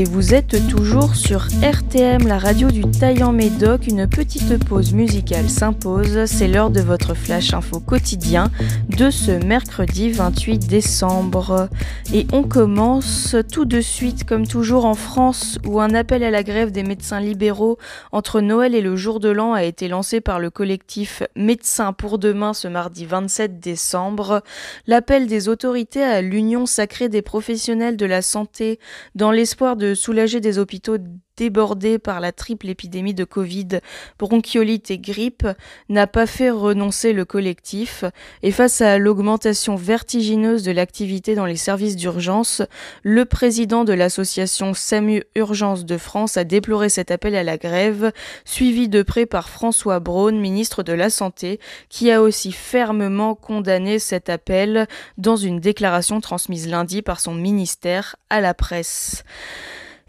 Et vous êtes toujours sur RTM, la radio du Taillant Médoc. Une petite pause musicale s'impose. C'est l'heure de votre flash info quotidien de ce mercredi 28 décembre. Et on commence tout de suite, comme toujours en France, où un appel à la grève des médecins libéraux entre Noël et le jour de l'an a été lancé par le collectif Médecins pour demain ce mardi 27 décembre. L'appel des autorités à l'Union sacrée des professionnels de la santé dans l'espoir de soulager des hôpitaux débordé par la triple épidémie de Covid, bronchiolite et grippe, n'a pas fait renoncer le collectif, et face à l'augmentation vertigineuse de l'activité dans les services d'urgence, le président de l'association SAMU Urgence de France a déploré cet appel à la grève, suivi de près par François Braun, ministre de la Santé, qui a aussi fermement condamné cet appel dans une déclaration transmise lundi par son ministère à la presse.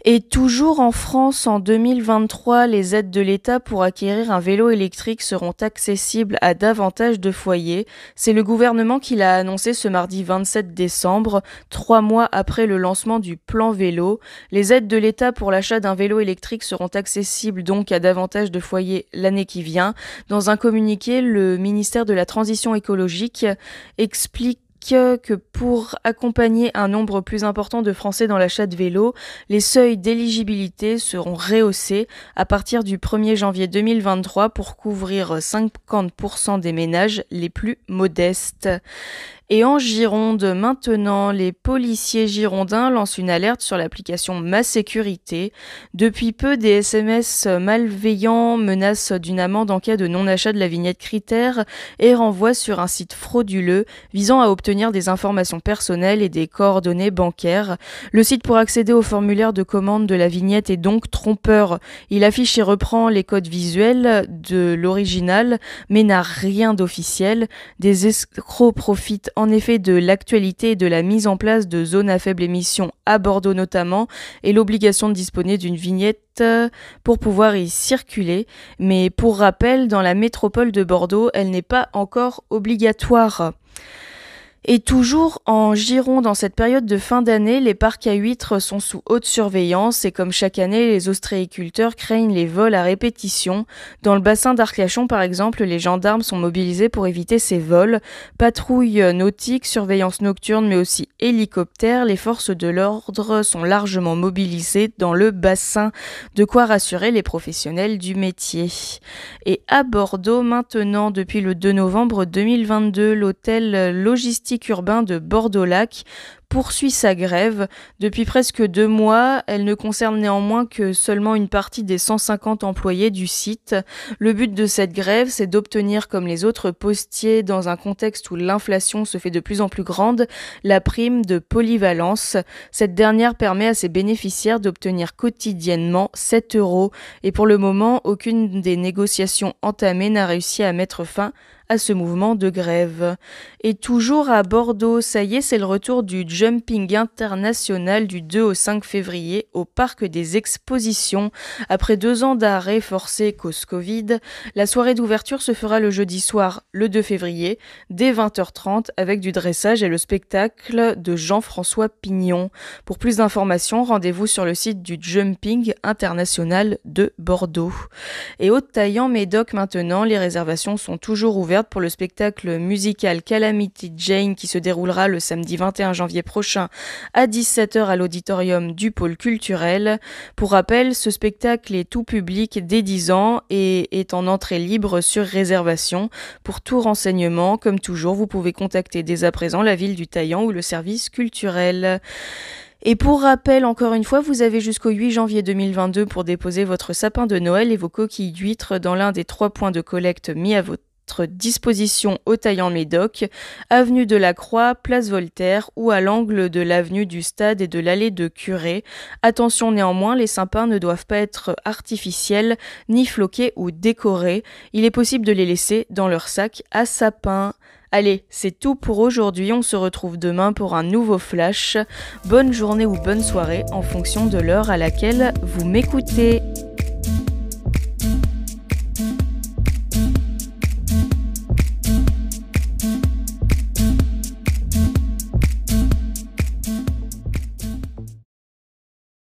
Et toujours en France, en 2023, les aides de l'État pour acquérir un vélo électrique seront accessibles à davantage de foyers. C'est le gouvernement qui l'a annoncé ce mardi 27 décembre, trois mois après le lancement du plan vélo. Les aides de l'État pour l'achat d'un vélo électrique seront accessibles donc à davantage de foyers l'année qui vient. Dans un communiqué, le ministère de la Transition écologique explique que pour accompagner un nombre plus important de Français dans l'achat de vélos, les seuils d'éligibilité seront rehaussés à partir du 1er janvier 2023 pour couvrir 50% des ménages les plus modestes. Et en Gironde, maintenant, les policiers girondins lancent une alerte sur l'application Ma Sécurité. Depuis peu, des SMS malveillants menacent d'une amende en cas de non-achat de la vignette critère et renvoient sur un site frauduleux visant à obtenir des informations personnelles et des coordonnées bancaires. Le site pour accéder au formulaire de commande de la vignette est donc trompeur. Il affiche et reprend les codes visuels de l'original, mais n'a rien d'officiel. Des escrocs profitent en effet de l'actualité de la mise en place de zones à faible émission à Bordeaux notamment et l'obligation de disposer d'une vignette euh, pour pouvoir y circuler. Mais pour rappel, dans la métropole de Bordeaux, elle n'est pas encore obligatoire. Et toujours en Gironde, dans cette période de fin d'année, les parcs à huîtres sont sous haute surveillance et comme chaque année, les ostréiculteurs craignent les vols à répétition. Dans le bassin d'Arcachon, par exemple, les gendarmes sont mobilisés pour éviter ces vols. Patrouilles nautiques, surveillance nocturne, mais aussi hélicoptères, les forces de l'ordre sont largement mobilisées dans le bassin, de quoi rassurer les professionnels du métier. Et à Bordeaux, maintenant, depuis le 2 novembre 2022, l'hôtel logistique urbain de Bordeaux-Lac poursuit sa grève. Depuis presque deux mois, elle ne concerne néanmoins que seulement une partie des 150 employés du site. Le but de cette grève, c'est d'obtenir, comme les autres postiers, dans un contexte où l'inflation se fait de plus en plus grande, la prime de polyvalence. Cette dernière permet à ses bénéficiaires d'obtenir quotidiennement 7 euros. Et pour le moment, aucune des négociations entamées n'a réussi à mettre fin à ce mouvement de grève. Et toujours à Bordeaux, ça y est, c'est le retour du jumping international du 2 au 5 février au parc des expositions. Après deux ans d'arrêt forcé cause Covid, la soirée d'ouverture se fera le jeudi soir, le 2 février, dès 20h30 avec du dressage et le spectacle de Jean-François Pignon. Pour plus d'informations, rendez-vous sur le site du Jumping International de Bordeaux. Et au Taillant Médoc maintenant, les réservations sont toujours ouvertes pour le spectacle musical Calamity Jane qui se déroulera le samedi 21 janvier prochain à 17h à l'auditorium du pôle culturel. Pour rappel, ce spectacle est tout public dès 10 ans et est en entrée libre sur réservation. Pour tout renseignement, comme toujours, vous pouvez contacter dès à présent la ville du Taillant ou le service culturel. Et pour rappel, encore une fois, vous avez jusqu'au 8 janvier 2022 pour déposer votre sapin de Noël et vos coquilles d'huîtres dans l'un des trois points de collecte mis à votre disposition au Taillant Médoc, avenue de la Croix, place Voltaire ou à l'angle de l'avenue du Stade et de l'allée de Curé. Attention néanmoins, les sapins ne doivent pas être artificiels, ni floqués ou décorés. Il est possible de les laisser dans leur sac à sapin. Allez, c'est tout pour aujourd'hui. On se retrouve demain pour un nouveau flash. Bonne journée ou bonne soirée en fonction de l'heure à laquelle vous m'écoutez.